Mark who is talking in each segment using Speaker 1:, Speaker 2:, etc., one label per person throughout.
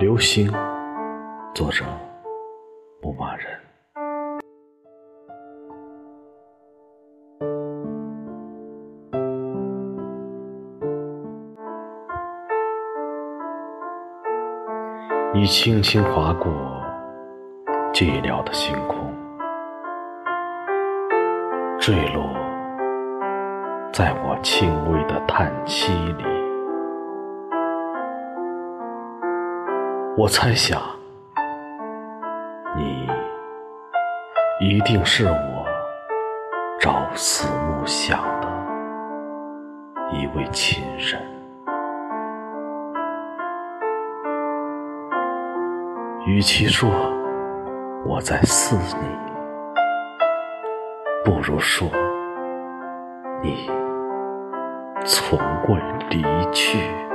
Speaker 1: 流星，作者牧马人。你轻轻划过寂寥的星空，坠落在我轻微的叹息里。我猜想，你一定是我朝思暮想的一位亲人。与其说我在思你，不如说你从未离去。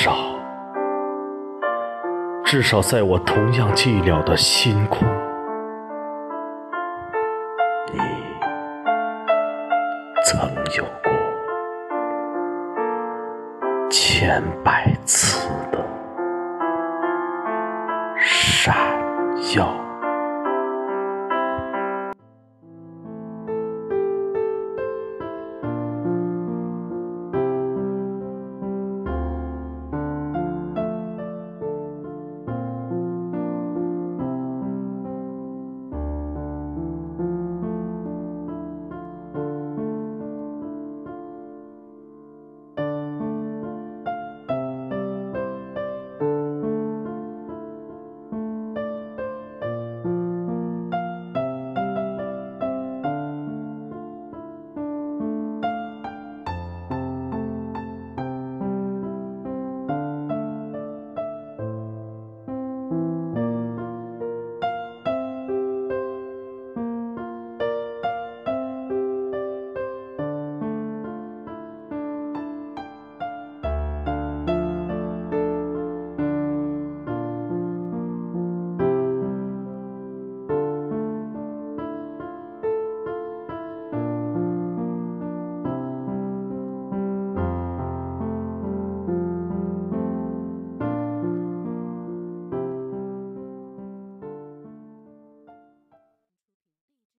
Speaker 1: 少，至少在我同样寂寥的星空，你曾有过千百次的。闪耀。